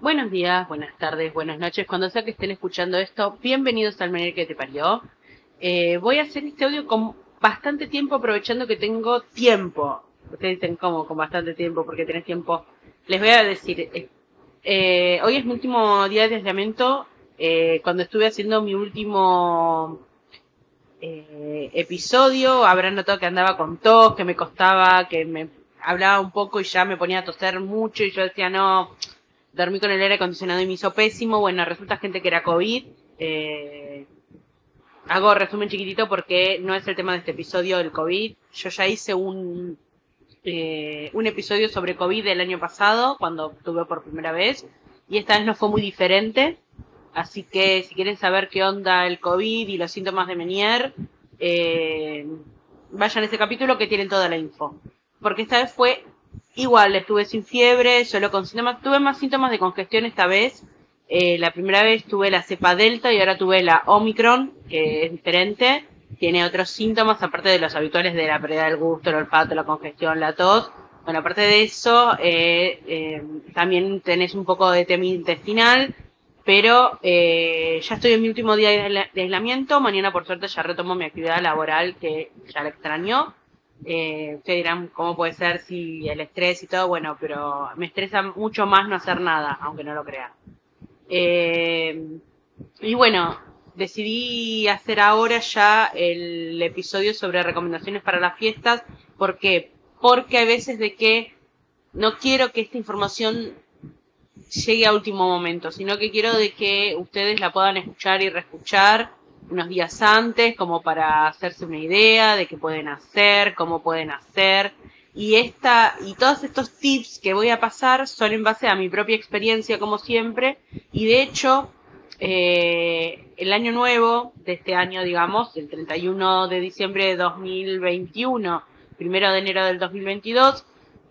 Buenos días, buenas tardes, buenas noches, cuando sea que estén escuchando esto, bienvenidos al Menor que te parió. Eh, voy a hacer este audio con bastante tiempo, aprovechando que tengo tiempo. Ustedes dicen, ¿cómo? Con bastante tiempo, porque tenés tiempo. Les voy a decir, eh, eh, hoy es mi último día de aislamiento, eh, cuando estuve haciendo mi último eh, episodio, habrán notado que andaba con tos, que me costaba, que me hablaba un poco y ya me ponía a toser mucho y yo decía, no, dormí con el aire acondicionado y me hizo pésimo. Bueno, resulta gente que era COVID. Eh, hago resumen chiquitito porque no es el tema de este episodio el COVID. Yo ya hice un, eh, un episodio sobre COVID el año pasado, cuando tuve por primera vez, y esta vez no fue muy diferente. Así que si quieren saber qué onda el COVID y los síntomas de Menier, eh, vayan a ese capítulo que tienen toda la info. Porque esta vez fue igual, estuve sin fiebre, solo con síntomas. Tuve más síntomas de congestión esta vez. Eh, la primera vez tuve la cepa delta y ahora tuve la Omicron, que es diferente. Tiene otros síntomas, aparte de los habituales de la pérdida del gusto, el olfato, la congestión, la tos. Bueno, aparte de eso, eh, eh, también tenés un poco de tema intestinal, pero eh, ya estoy en mi último día de aisla- de aislamiento. Mañana, por suerte, ya retomo mi actividad laboral que ya la extrañó. Eh, ustedes dirán cómo puede ser si el estrés y todo, bueno, pero me estresa mucho más no hacer nada, aunque no lo crean. Eh, y bueno, decidí hacer ahora ya el episodio sobre recomendaciones para las fiestas. ¿Por qué? Porque hay veces de que no quiero que esta información llegue a último momento, sino que quiero de que ustedes la puedan escuchar y reescuchar unos días antes, como para hacerse una idea de qué pueden hacer, cómo pueden hacer. Y esta, y todos estos tips que voy a pasar son en base a mi propia experiencia, como siempre. Y de hecho, eh, el año nuevo de este año, digamos, el 31 de diciembre de 2021, primero de enero del 2022,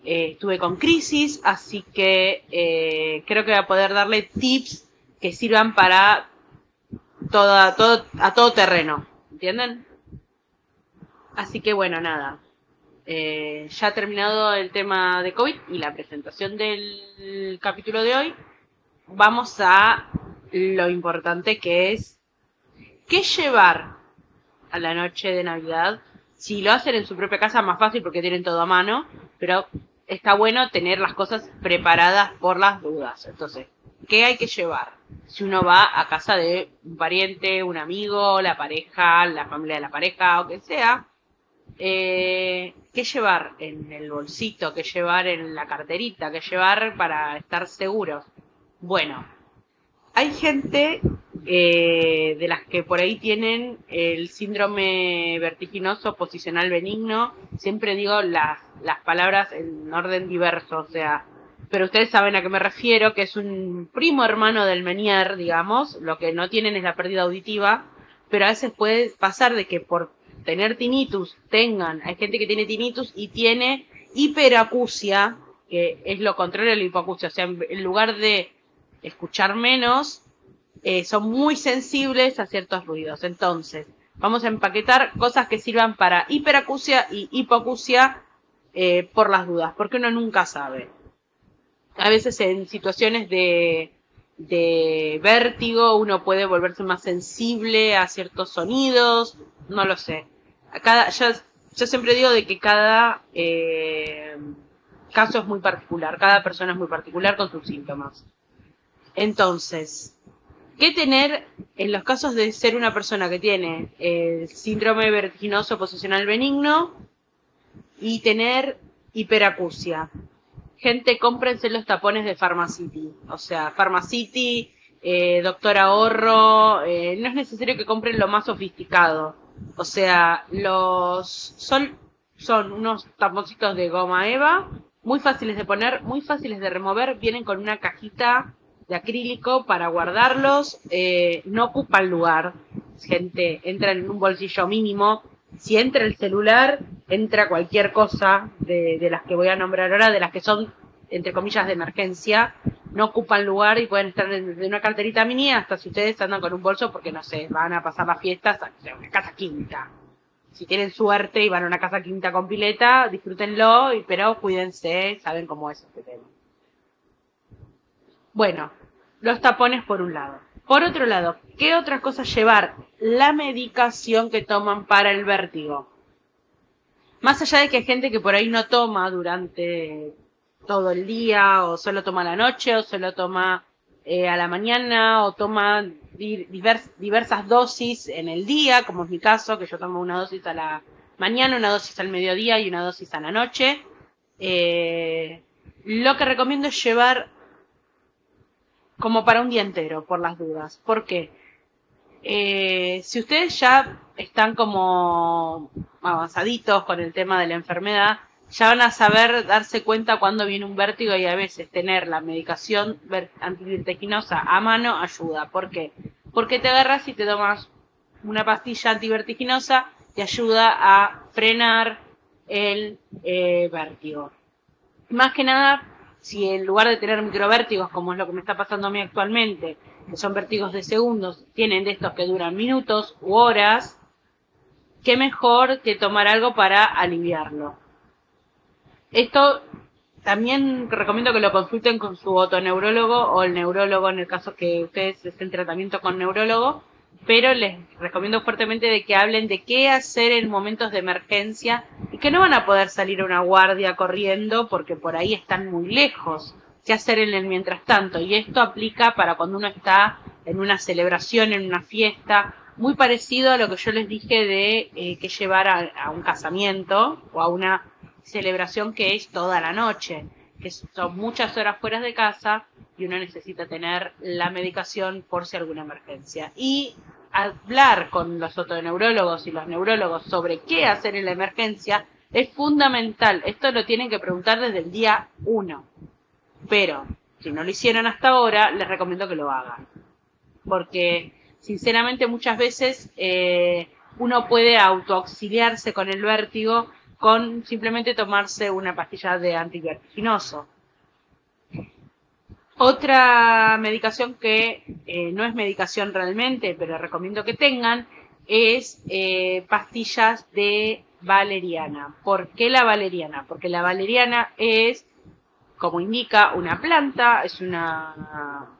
eh, estuve con crisis, así que eh, creo que voy a poder darle tips que sirvan para toda, todo, a todo terreno, ¿entienden? Así que bueno, nada. Eh, ya terminado el tema de COVID y la presentación del capítulo de hoy, vamos a lo importante que es qué llevar a la noche de Navidad. Si lo hacen en su propia casa, más fácil porque tienen todo a mano, pero está bueno tener las cosas preparadas por las dudas. Entonces, ¿qué hay que llevar? Si uno va a casa de un pariente, un amigo, la pareja, la familia de la pareja o que sea, eh, ¿qué llevar en el bolsito? ¿Qué llevar en la carterita? ¿Qué llevar para estar seguros? Bueno, hay gente eh, de las que por ahí tienen el síndrome vertiginoso posicional benigno. Siempre digo las, las palabras en orden diverso, o sea, pero ustedes saben a qué me refiero, que es un primo hermano del Menier, digamos. Lo que no tienen es la pérdida auditiva, pero a veces puede pasar de que por tener tinnitus tengan, hay gente que tiene tinnitus y tiene hiperacusia, que es lo contrario de la hipoacusia, o sea, en, lugar de escuchar menos, eh, son muy sensibles a ciertos ruidos. Entonces, vamos a empaquetar cosas que sirvan para hiperacusia y hipoacusia eh, por las dudas, porque uno nunca sabe. A veces en situaciones de, vértigo uno puede volverse más sensible a ciertos sonidos, no lo sé. Cada, yo, yo siempre digo de que cada eh, caso es muy particular, cada persona es muy particular con sus síntomas. Entonces, ¿qué tener en los casos de ser una persona que tiene el síndrome vertiginoso posicional benigno y tener hiperacusia? Gente, cómprense los tapones de Pharmacity. O sea, Pharmacity, eh, Doctor Ahorro, eh, no es necesario que compren lo más sofisticado. O sea, los son, son unos taponcitos de goma eva, muy fáciles de poner, muy fáciles de remover, vienen con una cajita de acrílico para guardarlos, eh, no ocupan lugar, gente, entran en un bolsillo mínimo, si entra el celular, entra cualquier cosa de, las que voy a nombrar ahora, de las que son, entre comillas, de emergencia, no ocupan lugar y pueden estar en una carterita mini hasta si ustedes andan con un bolso porque, no sé, van a pasar las fiestas a una casa quinta. Si tienen suerte y van a una casa quinta con pileta, disfrútenlo, pero cuídense, saben cómo es este tema. Bueno, los tapones por un lado. Por otro lado, ¿qué otra cosa llevar? La medicación que toman para el vértigo. Más allá de que hay gente que por ahí no toma durante todo el día, o solo toma a la noche, o solo toma eh, a la mañana, o toma diversas dosis en el día, como es mi caso, que yo tomo una dosis a la mañana, una dosis al mediodía y una dosis a la noche. Eh, lo que recomiendo es llevar como para un día entero, por las dudas. ¿Por qué? Eh, si ustedes ya están como avanzaditos con el tema de la enfermedad, ya van a saber darse cuenta cuando viene un vértigo y a veces tener la medicación antivertiginosa a mano ayuda. ¿Por qué? Porque te agarras y te tomas una pastilla antivertiginosa, te ayuda a frenar el eh, vértigo. Más que nada, si en lugar de tener microvértigos, como es lo que me está pasando a mí actualmente, que son vértigos de segundos, tienen de estos que duran minutos u horas, qué mejor que tomar algo para aliviarlo. Esto también recomiendo que lo consulten con su otoneurólogo o el neurólogo en el caso que ustedes estén en tratamiento con neurólogo, pero les recomiendo fuertemente de que hablen de qué hacer en momentos de emergencia y que no van a poder salir a una guardia corriendo porque por ahí están muy lejos qué hacer en el mientras tanto. Y esto aplica para cuando uno está en una celebración, en una fiesta, muy parecido a lo que yo les dije de eh, que llevar a, un casamiento o a una celebración que es toda la noche, que son muchas horas fuera de casa y uno necesita tener la medicación por si alguna emergencia. Y hablar con los otoneurólogos y los neurólogos sobre qué hacer en la emergencia es fundamental. Esto lo tienen que preguntar desde el día uno. Pero, si no lo hicieron hasta ahora, les recomiendo que lo hagan. Porque, sinceramente, muchas veces eh, uno puede autoauxiliarse con el vértigo con simplemente tomarse una pastilla de antivertiginoso. Otra medicación que eh, no es medicación realmente, pero recomiendo que tengan, es eh, pastillas de valeriana. ¿Por qué la valeriana? Porque la valeriana es como indica una planta, es una,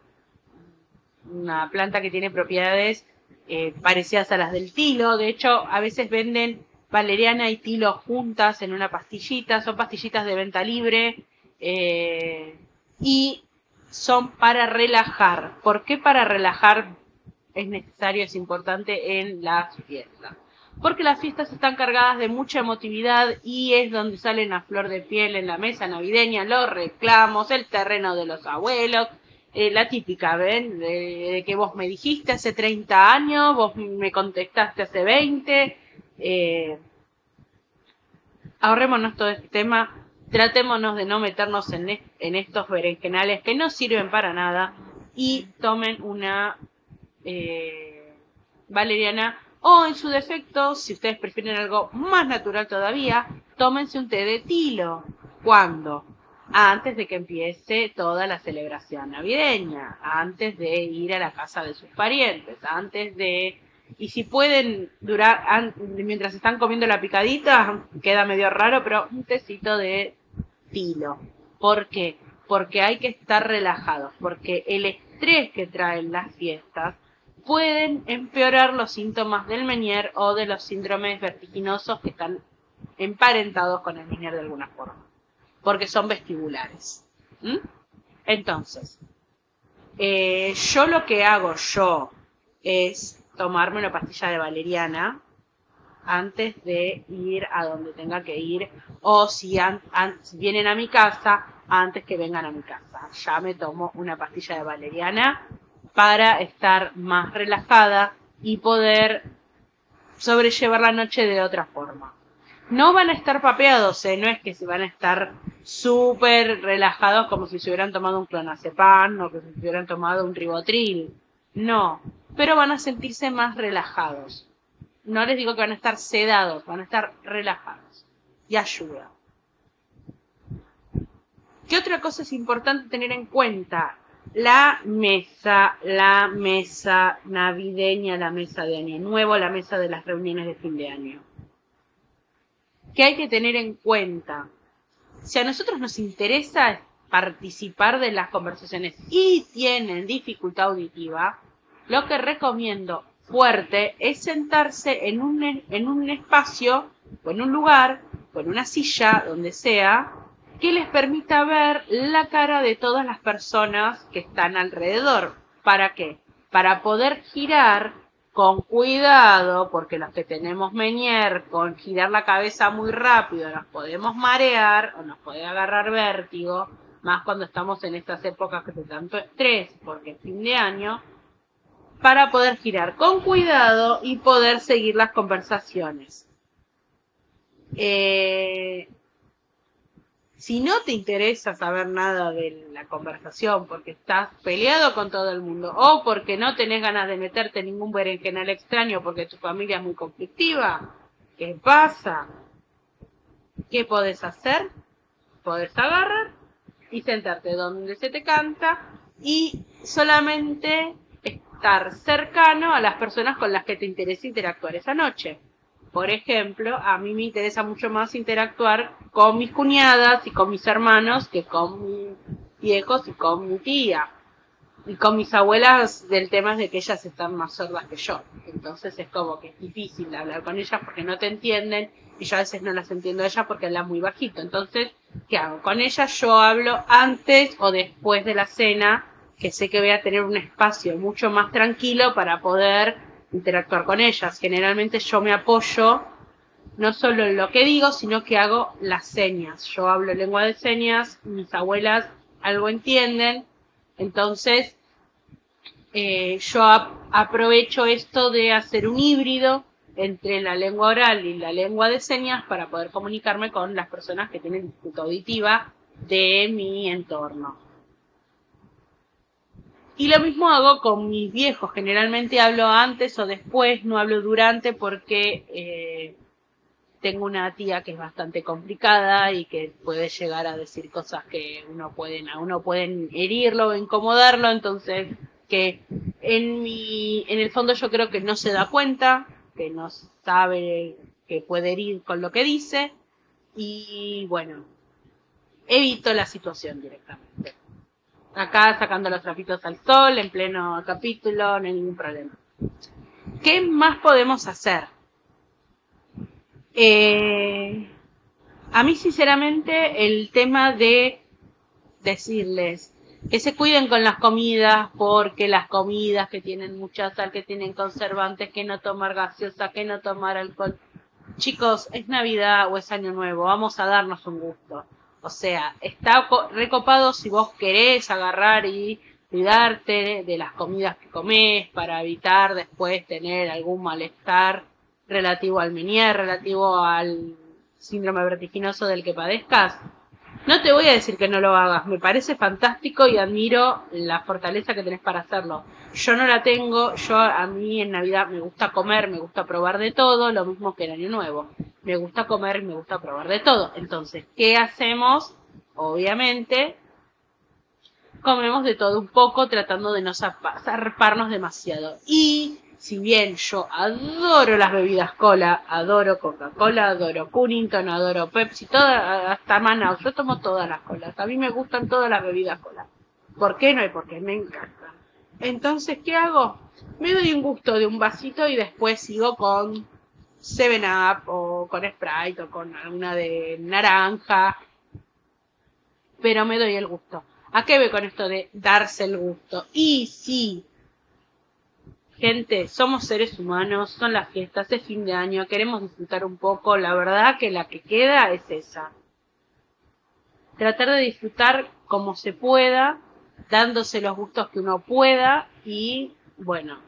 una planta que tiene propiedades eh, parecidas a las del tilo. De hecho, a veces venden valeriana y tilo juntas en una pastillita. Son pastillitas de venta libre eh, y son para relajar. ¿Por qué para relajar es necesario, es importante en las fiestas? porque las fiestas están cargadas de mucha emotividad y es donde salen a flor de piel en la mesa navideña los reclamos, el terreno de los abuelos, eh, la típica, ¿ven? De, que vos me dijiste hace 30 años, vos me contestaste hace 20. Eh, ahorrémonos todo este tema, tratémonos de no meternos en, en estos berenjenales que no sirven para nada y tomen una eh, valeriana o en su defecto, si ustedes prefieren algo más natural todavía, tómense un té de tilo. ¿Cuándo? Antes de que empiece toda la celebración navideña, antes de ir a la casa de sus parientes, antes de... Y si pueden durar, mientras están comiendo la picadita, queda medio raro, pero un tecito de tilo. ¿Por qué? Porque hay que estar relajados, porque el estrés que traen las fiestas pueden empeorar los síntomas del Menier o de los síndromes vertiginosos que están emparentados con el Menier de alguna forma, porque son vestibulares. Entonces, eh, yo lo que hago yo es tomarme una pastilla de valeriana antes de ir a donde tenga que ir o si vienen a mi casa antes que vengan a mi casa. Ya me tomo una pastilla de valeriana para estar más relajada y poder sobrellevar la noche de otra forma. No van a estar papeados, ¿eh? no es que se van a estar súper relajados como si se hubieran tomado un clonazepam o que se hubieran tomado un ribotril. No, pero van a sentirse más relajados. No les digo que van a estar sedados, van a estar relajados. Y ayuda. ¿Qué otra cosa es importante tener en cuenta? la mesa, la mesa navideña, la mesa de Año Nuevo, la mesa de las reuniones de fin de año. ¿Qué hay que tener en cuenta? Si a nosotros nos interesa participar de las conversaciones y tienen dificultad auditiva, lo que recomiendo fuerte es sentarse en un, en un espacio o en un lugar o en una silla, donde sea, que les permita ver la cara de todas las personas que están alrededor. ¿Para qué? Para poder girar con cuidado, porque los que tenemos Menier, con girar la cabeza muy rápido, nos podemos marear o nos puede agarrar vértigo, más cuando estamos en estas épocas de tanto estrés, porque es fin de año, para poder girar con cuidado y poder seguir las conversaciones. Eh, si no te interesa saber nada de la conversación porque estás peleado con todo el mundo o porque no tenés ganas de meterte en ningún berenjenal extraño porque tu familia es muy conflictiva, ¿qué pasa? ¿Qué podés hacer? Podés agarrar y sentarte donde se te canta y solamente estar cercano a las personas con las que te interesa interactuar esa noche. Por ejemplo, a mí me interesa mucho más interactuar con mis cuñadas y con mis hermanos que con mis viejos y con mi tía. Y con mis abuelas del tema es de que ellas están más sordas que yo. Entonces es como que es difícil hablar con ellas porque no te entienden y yo a veces no las entiendo a ellas porque hablan muy bajito. Entonces, ¿qué hago? Con ellas yo hablo antes o después de la cena, que sé que voy a tener un espacio mucho más tranquilo para poder interactuar con ellas. Generalmente yo me apoyo no solo en lo que digo, sino que hago las señas. Yo hablo lengua de señas, mis abuelas algo entienden, entonces eh, yo aprovecho esto de hacer un híbrido entre la lengua oral y la lengua de señas para poder comunicarme con las personas que tienen dificultad auditiva de mi entorno. Y lo mismo hago con mis viejos. Generalmente hablo antes o después, no hablo durante porque eh, tengo una tía que es bastante complicada y que puede llegar a decir cosas que uno pueden, a uno pueden herirlo o incomodarlo. Entonces, que en mi, en el fondo yo creo que no se da cuenta, que no sabe que puede herir con lo que dice. Y bueno, evito la situación directamente acá sacando los trapitos al sol, en pleno capítulo, no hay ningún problema. ¿Qué más podemos hacer? Eh, a mí, sinceramente, el tema de decirles que se cuiden con las comidas, porque las comidas que tienen mucha sal, que tienen conservantes, que no tomar gaseosa, que no tomar alcohol. Chicos, es Navidad o es Año Nuevo, vamos a darnos un gusto. O sea, está recopado si vos querés agarrar y cuidarte de las comidas que comés para evitar después tener algún malestar relativo al menier, relativo al síndrome vertiginoso del que padezcas. No te voy a decir que no lo hagas, me parece fantástico y admiro la fortaleza que tenés para hacerlo. Yo no la tengo, yo a mí en Navidad me gusta comer, me gusta probar de todo, lo mismo que en Año Nuevo. Me gusta comer y me gusta probar de todo. Entonces, ¿qué hacemos? Obviamente, comemos de todo un poco tratando de no zarparnos demasiado. Y si bien yo adoro las bebidas cola, adoro Coca-Cola, adoro Cunnington, adoro Pepsi, toda, hasta Manao, yo tomo todas las colas. A mí me gustan todas las bebidas cola. ¿Por qué no? Y porque me encantan. Entonces, ¿qué hago? Me doy un gusto de un vasito y después sigo con Seven Up o con Sprite o con alguna de naranja. Pero me doy el gusto. ¿A qué ve con esto de darse el gusto? Y sí, Gente, somos seres humanos, son las fiestas, es fin de año, queremos disfrutar un poco, la verdad que la que queda es esa. Tratar de disfrutar como se pueda, dándose los gustos que uno pueda y, bueno,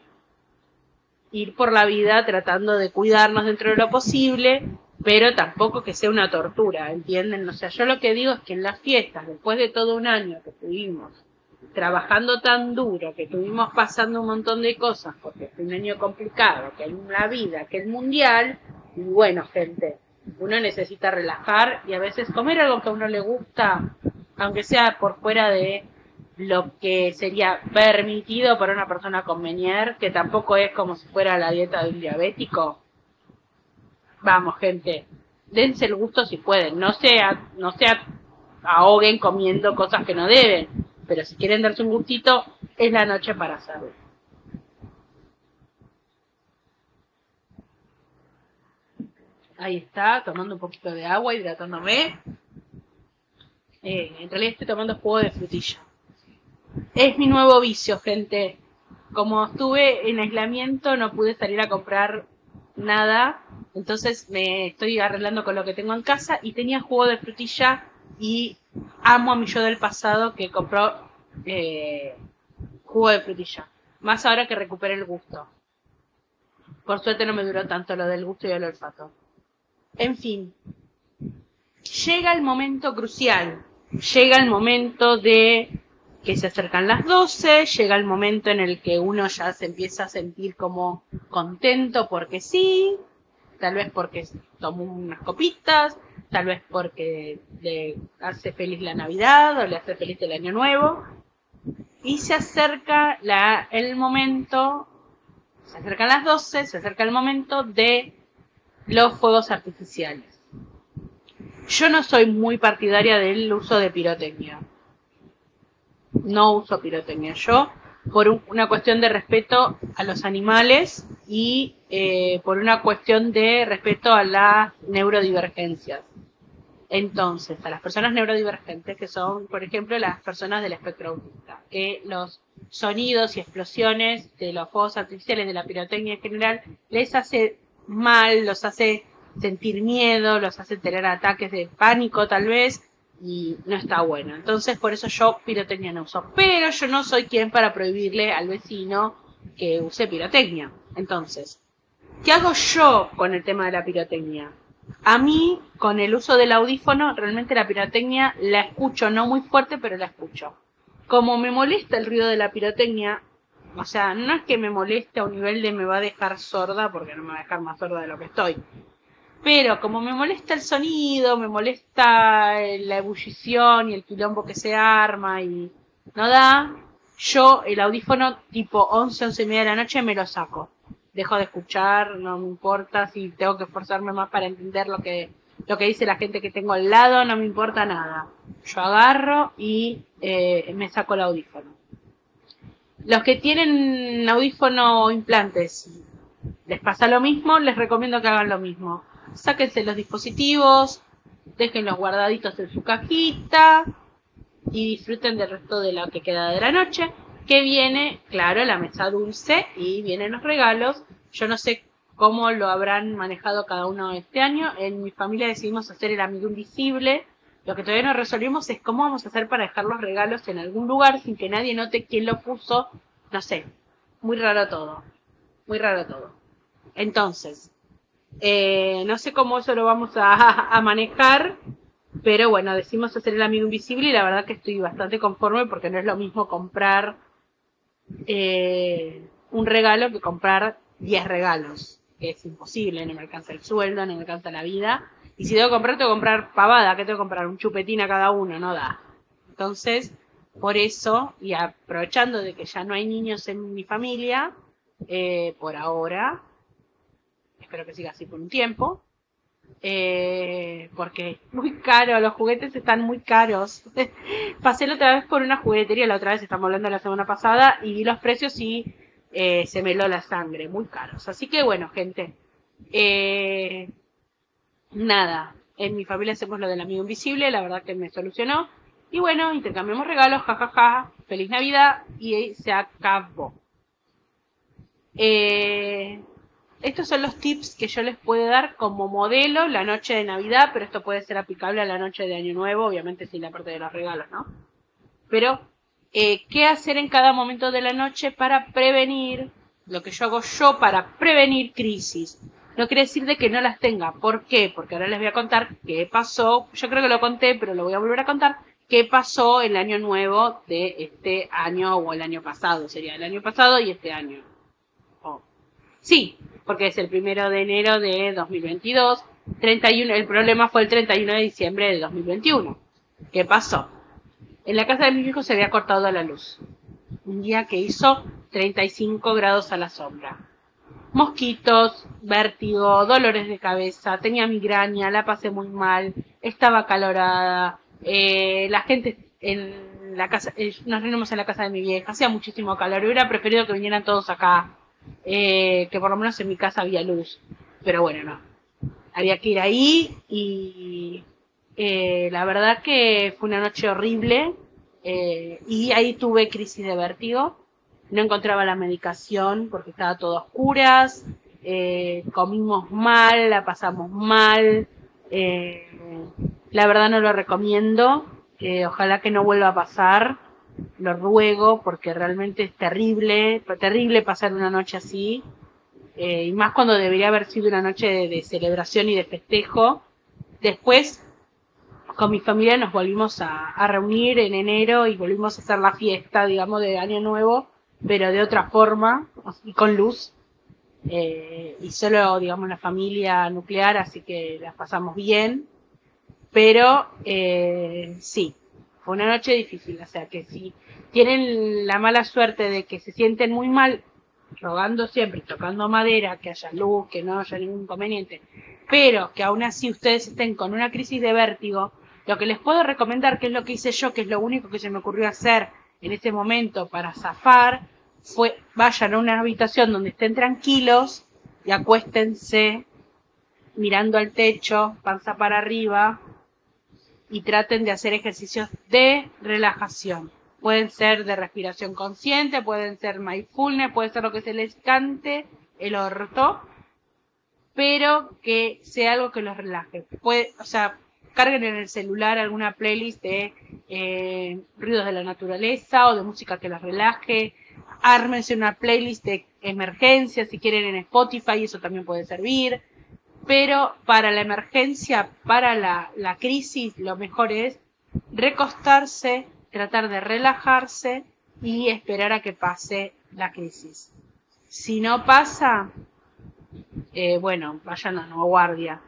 ir por la vida tratando de cuidarnos dentro de lo posible, pero tampoco que sea una tortura, ¿entienden? O sea, yo lo que digo es que en las fiestas, después de todo un año que tuvimos trabajando tan duro, que estuvimos pasando un montón de cosas, porque es un año complicado, que es la vida, que el mundial, y bueno, gente, uno necesita relajar y a veces comer algo que a uno le gusta, aunque sea por fuera de lo que sería permitido para una persona con que tampoco es como si fuera la dieta de un diabético. Vamos, gente, dense el gusto si pueden, no sea, no sea ahoguen comiendo cosas que no deben. Pero si quieren darse un gustito, es la noche para hacerlo. Ahí está, tomando un poquito de agua, hidratándome. Eh, en realidad estoy tomando jugo de frutilla. Es mi nuevo vicio, gente. Como estuve en aislamiento, no pude salir a comprar nada. Entonces me estoy arreglando con lo que tengo en casa y tenía jugo de frutilla y amo a mi yo del pasado que compró eh, jugo de frutilla. Más ahora que recuperé el gusto. Por suerte no me duró tanto lo del gusto y el olfato. En fin, llega el momento crucial, llega el momento de que se acercan las 12, llega el momento en el que uno ya se empieza a sentir como contento porque sí, tal vez porque tomó unas copitas, tal vez porque le hace feliz la Navidad o le hace feliz el Año Nuevo. Y se acerca el momento, se acercan las 12, se acerca el momento de los fuegos artificiales. Yo no soy muy partidaria del uso de pirotecnia. No uso pirotecnia. Yo, por una cuestión de respeto a los animales y eh, por una cuestión de respeto a las neurodivergencias. Entonces, a las personas neurodivergentes, que son, por ejemplo, las personas del espectro autista, que los sonidos y explosiones de los fuegos artificiales, de la pirotecnia en general, les hace mal, los hace sentir miedo, los hace tener ataques de pánico tal vez, y no está bueno. Entonces por eso yo pirotecnia no uso. Pero yo no soy quien para prohibirle al vecino que use pirotecnia. Entonces, ¿qué hago yo con el tema de la pirotecnia? A mí, con el uso del audífono, realmente la pirotecnia la escucho, no muy fuerte, pero la escucho. Como me molesta el ruido de la pirotecnia, o sea, no es que me moleste a un nivel de me va a dejar sorda, porque no me va a dejar más sorda de lo que estoy. Pero como me molesta el sonido, me molesta la ebullición y el quilombo que se arma y no da, yo el audífono tipo 11, 11 y media de la noche me lo saco. Dejo de escuchar, no me importa si tengo que esforzarme más para entender lo que, lo que dice la gente que tengo al lado, no me importa nada. Yo agarro y eh, me saco el audífono. Los que tienen audífono implantes, les pasa lo mismo, les recomiendo que hagan lo mismo. Sáquense los dispositivos, déjenlos guardaditos en su cajita y disfruten del resto de lo que queda de la noche. Que viene, claro, la mesa dulce y vienen los regalos. Yo no sé cómo lo habrán manejado cada uno este año. En mi familia decidimos hacer el amigo invisible lo que todavía no resolvimos es cómo vamos a hacer para dejar los regalos en algún lugar sin que nadie note quién lo puso. No sé. Muy raro todo. Muy raro todo. Entonces, eh, no sé cómo eso lo vamos a, manejar, pero bueno, decimos hacer el amigo invisible y la verdad que estoy bastante conforme porque no es lo mismo comprar eh, un regalo que comprar 10 regalos, es imposible, no me alcanza el sueldo, no me alcanza la vida. Y si tengo que comprar, tengo que comprar pavada, que tengo que comprar un chupetín a cada uno, no da. Entonces, por eso, y aprovechando de que ya no hay niños en mi familia, eh, por ahora, espero que siga así por un tiempo, eh, porque muy caro, los juguetes están muy caros. Pasé la otra vez por una juguetería, la otra vez estamos hablando la semana pasada, y vi los precios y eh, se me la sangre, muy caros. Así que bueno, gente, eh, nada, en mi familia hacemos lo del amigo invisible, la verdad que me solucionó. Y bueno, intercambiamos regalos, jajaja, feliz Navidad y se acabó. Eh, estos son los tips que yo les puedo dar como modelo la noche de Navidad, pero esto puede ser aplicable a la noche de Año Nuevo, obviamente sin la parte de los regalos, ¿no? Pero, eh, ¿qué hacer en cada momento de la noche para prevenir, lo que yo hago yo para prevenir crisis? no quiere decir de que no las tenga. ¿Por qué? Porque ahora les voy a contar qué pasó. Yo creo que lo conté, pero lo voy a volver a contar. ¿Qué pasó el año nuevo de este año o el año pasado? Sería el año pasado y este año. Oh. Sí, porque es el primero de enero de 2022. 31, el problema fue el 31 de diciembre de 2021. ¿Qué pasó? En la casa de mi hijo se había cortado la luz. Un día que hizo 35 grados a la sombra mosquitos, vértigo, dolores de cabeza, tenía migraña, la pasé muy mal, estaba calorada, Eh, la gente en la casa, eh, nos reunimos en la casa de mi vieja, hacía muchísimo calor, hubiera preferido que vinieran todos acá, eh, que por lo menos en mi casa había luz, pero bueno, no, había que ir ahí y eh, la verdad que fue una noche horrible eh, y ahí tuve crisis de vértigo, no encontraba la medicación porque estaba todo a oscuras, eh, comimos mal, la pasamos mal, la verdad no lo recomiendo, ojalá que no vuelva a pasar, lo ruego porque realmente es terrible, terrible pasar una noche así, eh, y más cuando debería haber sido una noche de, celebración y de festejo. Después, con mi familia nos volvimos a, a reunir en enero y volvimos a hacer la fiesta, digamos, de Año Nuevo, pero de otra forma y con luz. Eh, y solo, digamos, la familia nuclear, así que las pasamos bien. Pero eh, sí, fue una noche difícil, o sea que si tienen la mala suerte de que se sienten muy mal, rogando siempre, tocando madera, que haya luz, que no haya ningún inconveniente, pero que aún así ustedes estén con una crisis de vértigo, lo que les puedo recomendar, que es lo que hice yo, que es lo único que se me ocurrió hacer en ese momento para zafar, fue vayan a una habitación donde estén tranquilos y acuéstense mirando al techo, panza para arriba y traten de hacer ejercicios de relajación. Pueden ser de respiración consciente, pueden ser mindfulness, puede ser lo que se les cante el orto, pero que sea algo que los relaje. Puede, o sea, carguen en el celular alguna playlist de eh, ruidos de la naturaleza o de música que los relaje. Ármense una playlist de emergencia si quieren en Spotify, eso también puede servir. Pero para la emergencia, para la, crisis, lo mejor es recostarse, tratar de relajarse y esperar a que pase la crisis. Si no pasa, eh, bueno, vayan a una guardia.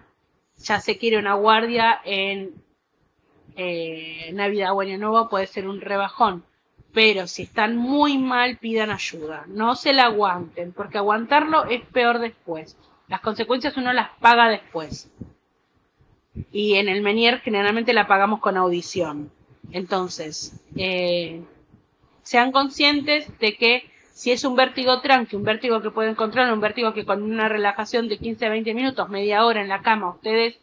Ya se quiere una guardia en eh, Navidad o Año Nuevo, puede ser un rebajón. Pero si están muy mal, pidan ayuda. No se la aguanten, porque aguantarlo es peor después. Las consecuencias uno las paga después. Y en el Menier generalmente la pagamos con audición. Entonces, eh, sean conscientes de que si es un vértigo tranqui, un vértigo que pueden controlar, un vértigo que con una relajación de 15 a 20 minutos, media hora en la cama, ustedes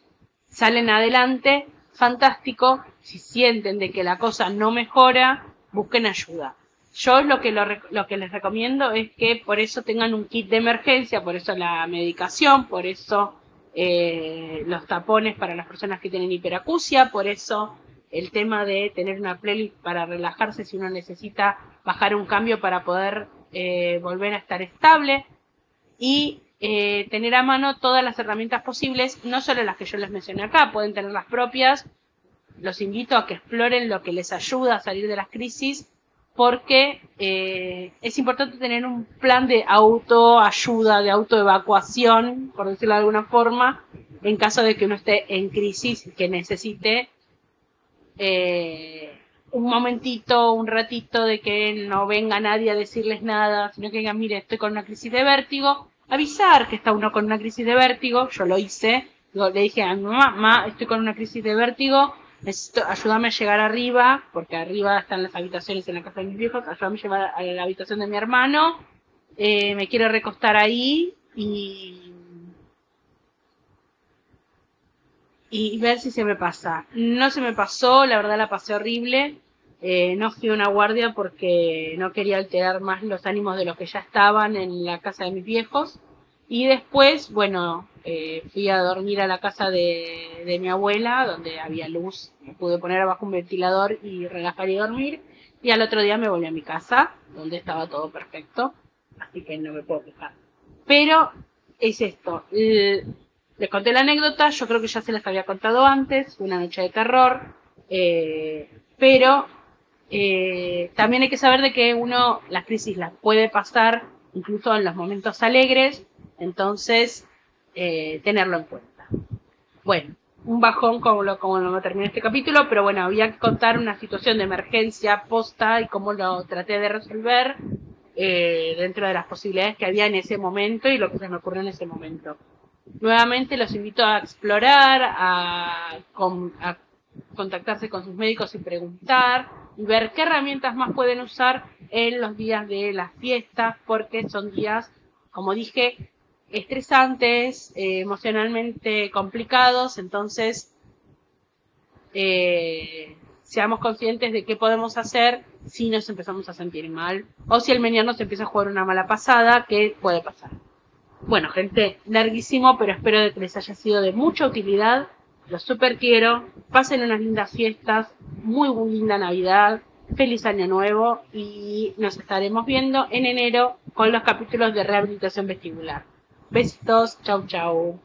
salen adelante, fantástico. Si sienten de que la cosa no mejora, busquen ayuda. Yo lo que, lo, lo que les recomiendo es que por eso tengan un kit de emergencia, por eso la medicación, por eso eh, los tapones para las personas que tienen hiperacusia, por eso el tema de tener una playlist para relajarse si uno necesita bajar un cambio para poder eh, volver a estar estable y eh, tener a mano todas las herramientas posibles, no solo las que yo les mencioné acá, pueden tener las propias. Los invito a que exploren lo que les ayuda a salir de las crisis porque eh, es importante tener un plan de autoayuda, de autoevacuación, por decirlo de alguna forma, en caso de que uno esté en crisis y que necesite eh, un momentito, un ratito de que no venga nadie a decirles nada, sino que digan, mire, estoy con una crisis de vértigo, avisar que está uno con una crisis de vértigo, yo lo hice, le dije a mi mamá, estoy con una crisis de vértigo, necesito, ayúdame a llegar arriba, porque arriba están las habitaciones en la casa de mis viejos, ayúdame a llevar a la habitación de mi hermano, eh, me quiero recostar ahí y y ver si se me pasa. No se me pasó, la verdad la pasé horrible. Eh, no fui una guardia porque no quería alterar más los ánimos de los que ya estaban en la casa de mis viejos. Y después, bueno, eh, fui a dormir a la casa de, mi abuela, donde había luz. Me pude poner abajo un ventilador y relajar y dormir. Y al otro día me volví a mi casa, donde estaba todo perfecto. Así que no me puedo quejar. Pero es esto. Les conté la anécdota, yo creo que ya se les había contado antes, una noche de terror, eh, pero eh, también hay que saber de que uno las crisis las puede pasar incluso en los momentos alegres, entonces eh, tenerlo en cuenta. Bueno, un bajón como lo, como lo terminé este capítulo, pero bueno, había que contar una situación de emergencia posta y cómo lo traté de resolver eh, dentro de las posibilidades que había en ese momento y lo que se me ocurrió en ese momento nuevamente los invito a explorar, a, a contactarse con sus médicos y preguntar y ver qué herramientas más pueden usar en los días de las fiestas, porque son días, como dije, estresantes, eh, emocionalmente complicados, entonces eh, seamos conscientes de qué podemos hacer si nos empezamos a sentir mal o si el mañana nos empieza a jugar una mala pasada, que puede pasar. Bueno, gente, larguísimo, pero espero que les haya sido de mucha utilidad. Los super quiero. Pasen unas lindas fiestas. Muy, muy linda Navidad. Feliz Año Nuevo. Y nos estaremos viendo en enero con los capítulos de rehabilitación vestibular. Besitos. Chau, chau.